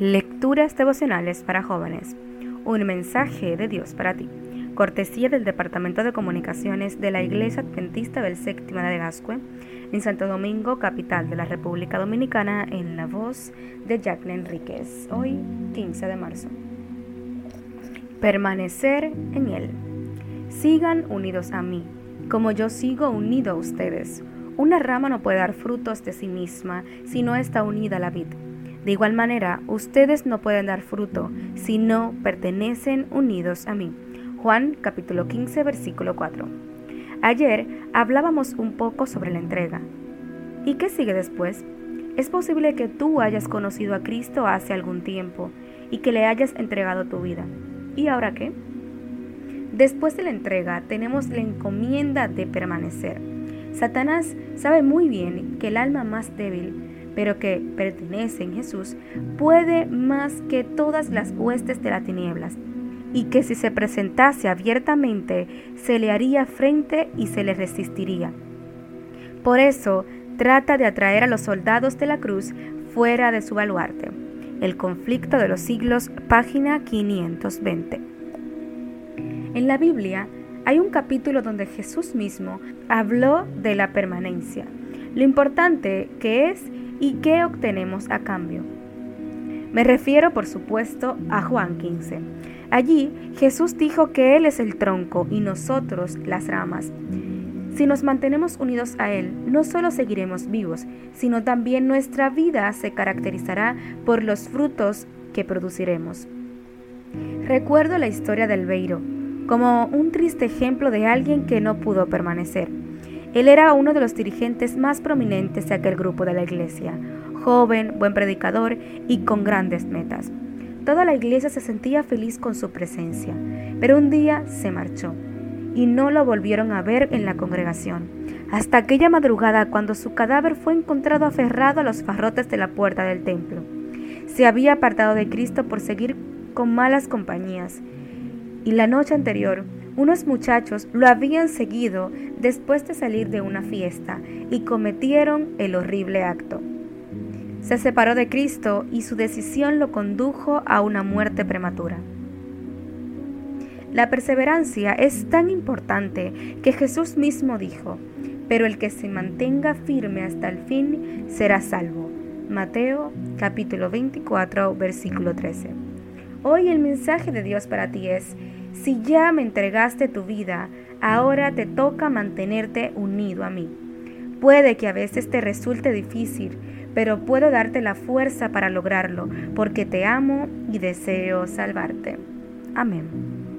Lecturas devocionales para jóvenes. Un mensaje de Dios para ti. Cortesía del Departamento de Comunicaciones de la Iglesia Adventista del Séptimo de Gascue, en Santo Domingo, capital de la República Dominicana, en la voz de Jacqueline Enríquez. Hoy, 15 de marzo. Permanecer en Él. Sigan unidos a mí, como yo sigo unido a ustedes. Una rama no puede dar frutos de sí misma si no está unida a la vid de igual manera, ustedes no pueden dar fruto si no pertenecen unidos a mí. Juan capítulo 15 versículo 4. Ayer hablábamos un poco sobre la entrega. ¿Y qué sigue después? Es posible que tú hayas conocido a Cristo hace algún tiempo y que le hayas entregado tu vida. ¿Y ahora qué? Después de la entrega tenemos la encomienda de permanecer. Satanás sabe muy bien que el alma más débil pero que pertenece en Jesús, puede más que todas las huestes de las tinieblas, y que si se presentase abiertamente, se le haría frente y se le resistiría. Por eso, trata de atraer a los soldados de la cruz fuera de su baluarte. El conflicto de los siglos, página 520. En la Biblia hay un capítulo donde Jesús mismo habló de la permanencia. Lo importante que es ¿Y qué obtenemos a cambio? Me refiero, por supuesto, a Juan 15. Allí Jesús dijo que Él es el tronco y nosotros las ramas. Si nos mantenemos unidos a Él, no solo seguiremos vivos, sino también nuestra vida se caracterizará por los frutos que produciremos. Recuerdo la historia del Beiro como un triste ejemplo de alguien que no pudo permanecer. Él era uno de los dirigentes más prominentes de aquel grupo de la iglesia, joven, buen predicador y con grandes metas. Toda la iglesia se sentía feliz con su presencia, pero un día se marchó y no lo volvieron a ver en la congregación, hasta aquella madrugada cuando su cadáver fue encontrado aferrado a los farrotes de la puerta del templo. Se había apartado de Cristo por seguir con malas compañías, y la noche anterior unos muchachos lo habían seguido después de salir de una fiesta y cometieron el horrible acto. Se separó de Cristo y su decisión lo condujo a una muerte prematura. La perseverancia es tan importante que Jesús mismo dijo, pero el que se mantenga firme hasta el fin será salvo. Mateo capítulo 24 versículo 13. Hoy el mensaje de Dios para ti es, si ya me entregaste tu vida, ahora te toca mantenerte unido a mí. Puede que a veces te resulte difícil, pero puedo darte la fuerza para lograrlo, porque te amo y deseo salvarte. Amén.